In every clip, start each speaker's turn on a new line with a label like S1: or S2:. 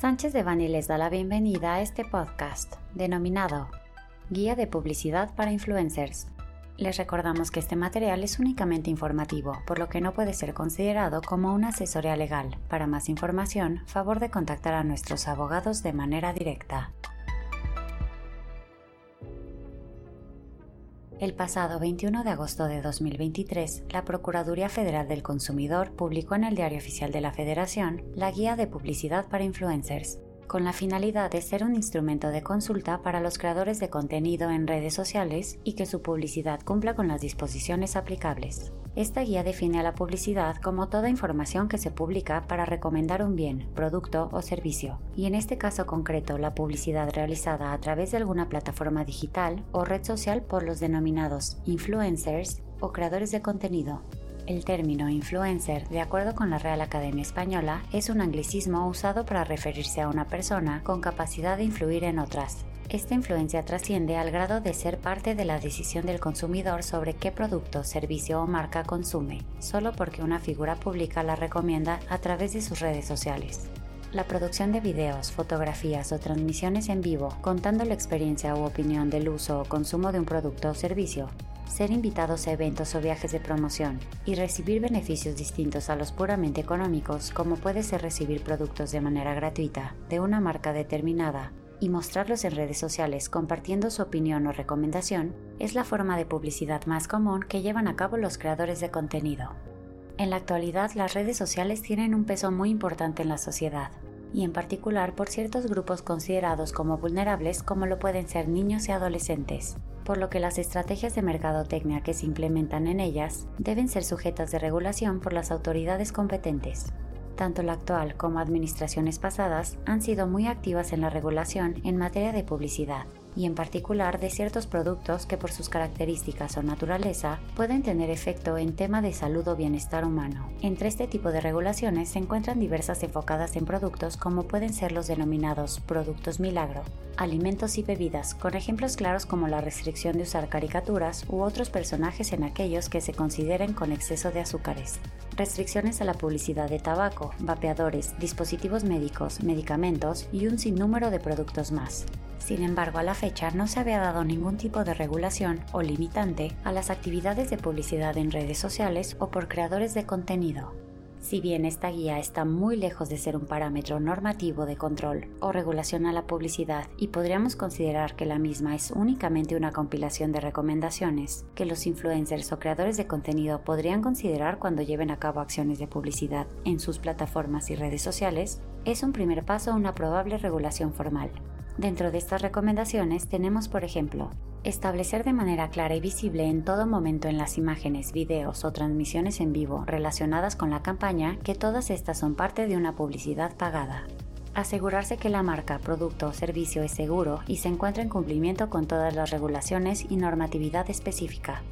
S1: Sánchez de Bani les da la bienvenida a este podcast denominado Guía de Publicidad para Influencers. Les recordamos que este material es únicamente informativo, por lo que no puede ser considerado como una asesoría legal. Para más información, favor de contactar a nuestros abogados de manera directa. El pasado 21 de agosto de 2023, la Procuraduría Federal del Consumidor publicó en el Diario Oficial de la Federación la Guía de Publicidad para Influencers, con la finalidad de ser un instrumento de consulta para los creadores de contenido en redes sociales y que su publicidad cumpla con las disposiciones aplicables. Esta guía define a la publicidad como toda información que se publica para recomendar un bien, producto o servicio, y en este caso concreto la publicidad realizada a través de alguna plataforma digital o red social por los denominados influencers o creadores de contenido, el término influencer, de acuerdo con la Real Academia Española, es un anglicismo usado para referirse a una persona con capacidad de influir en otras. Esta influencia trasciende al grado de ser parte de la decisión del consumidor sobre qué producto, servicio o marca consume, solo porque una figura pública la recomienda a través de sus redes sociales. La producción de videos, fotografías o transmisiones en vivo contando la experiencia u opinión del uso o consumo de un producto o servicio ser invitados a eventos o viajes de promoción y recibir beneficios distintos a los puramente económicos como puede ser recibir productos de manera gratuita de una marca determinada y mostrarlos en redes sociales compartiendo su opinión o recomendación es la forma de publicidad más común que llevan a cabo los creadores de contenido. En la actualidad las redes sociales tienen un peso muy importante en la sociedad, y en particular por ciertos grupos considerados como vulnerables como lo pueden ser niños y adolescentes, por lo que las estrategias de mercadotecnia que se implementan en ellas deben ser sujetas de regulación por las autoridades competentes. Tanto la actual como administraciones pasadas han sido muy activas en la regulación en materia de publicidad, y en particular de ciertos productos que por sus características o naturaleza pueden tener efecto en tema de salud o bienestar humano. Entre este tipo de regulaciones se encuentran diversas enfocadas en productos como pueden ser los denominados productos milagro, alimentos y bebidas, con ejemplos claros como la restricción de usar caricaturas u otros personajes en aquellos que se consideren con exceso de azúcares, restricciones a la publicidad de tabaco, vapeadores, dispositivos médicos, medicamentos y un sinnúmero de productos más. Sin embargo, a la fecha no se había dado ningún tipo de regulación o limitante a las actividades de publicidad en redes sociales o por creadores de contenido. Si bien esta guía está muy lejos de ser un parámetro normativo de control o regulación a la publicidad y podríamos considerar que la misma es únicamente una compilación de recomendaciones que los influencers o creadores de contenido podrían considerar cuando lleven a cabo acciones de publicidad en sus plataformas y redes sociales, es un primer paso a una probable regulación formal. Dentro de estas recomendaciones tenemos, por ejemplo, establecer de manera clara y visible en todo momento en las imágenes, videos o transmisiones en vivo relacionadas con la campaña que todas estas son parte de una publicidad pagada. Asegurarse que la marca, producto o servicio es seguro y se encuentra en cumplimiento con todas las regulaciones y normatividad específica.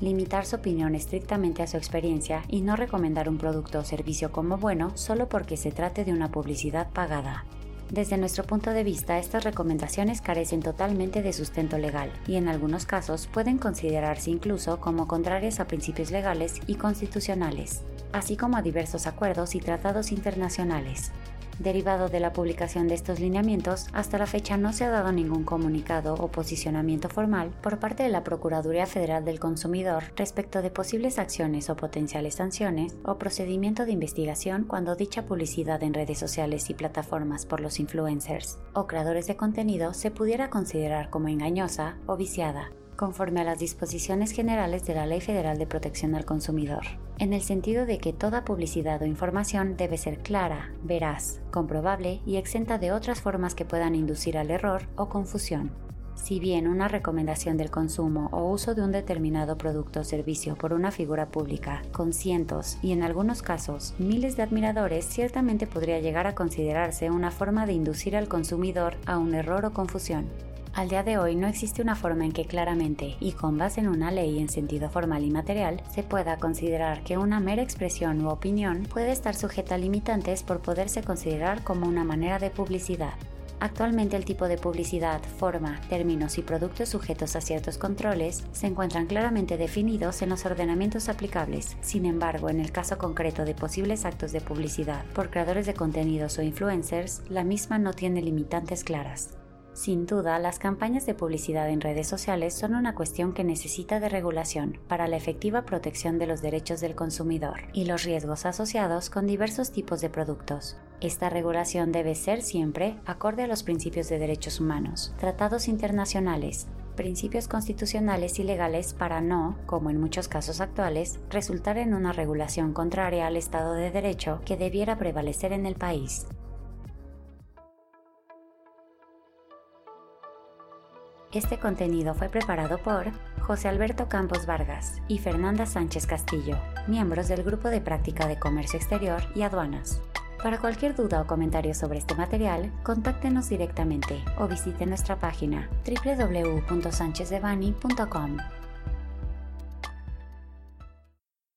S1: Limitar su opinión estrictamente a su experiencia y no recomendar un producto o servicio como bueno solo porque se trate de una publicidad pagada. Desde nuestro punto de vista, estas recomendaciones carecen totalmente de sustento legal y en algunos casos pueden considerarse incluso como contrarias a principios legales y constitucionales, así como a diversos acuerdos y tratados internacionales. Derivado de la publicación de estos lineamientos, hasta la fecha no se ha dado ningún comunicado o posicionamiento formal por parte de la Procuraduría Federal del Consumidor respecto de posibles acciones o potenciales sanciones o procedimiento de investigación cuando dicha publicidad en redes sociales y plataformas por los influencers o creadores de contenido se pudiera considerar como engañosa o viciada conforme a las disposiciones generales de la Ley Federal de Protección al Consumidor, en el sentido de que toda publicidad o información debe ser clara, veraz, comprobable y exenta de otras formas que puedan inducir al error o confusión. Si bien una recomendación del consumo o uso de un determinado producto o servicio por una figura pública con cientos y en algunos casos miles de admiradores ciertamente podría llegar a considerarse una forma de inducir al consumidor a un error o confusión, al día de hoy no existe una forma en que claramente, y con base en una ley en sentido formal y material, se pueda considerar que una mera expresión u opinión puede estar sujeta a limitantes por poderse considerar como una manera de publicidad. Actualmente el tipo de publicidad, forma, términos y productos sujetos a ciertos controles se encuentran claramente definidos en los ordenamientos aplicables. Sin embargo, en el caso concreto de posibles actos de publicidad por creadores de contenidos o influencers, la misma no tiene limitantes claras. Sin duda, las campañas de publicidad en redes sociales son una cuestión que necesita de regulación para la efectiva protección de los derechos del consumidor y los riesgos asociados con diversos tipos de productos. Esta regulación debe ser siempre acorde a los principios de derechos humanos, tratados internacionales, principios constitucionales y legales para no, como en muchos casos actuales, resultar en una regulación contraria al Estado de Derecho que debiera prevalecer en el país. Este contenido fue preparado por José Alberto Campos Vargas y Fernanda Sánchez Castillo, miembros del Grupo de Práctica de Comercio Exterior y Aduanas. Para cualquier duda o comentario sobre este material, contáctenos directamente o visite nuestra página www.sanchezdevani.com.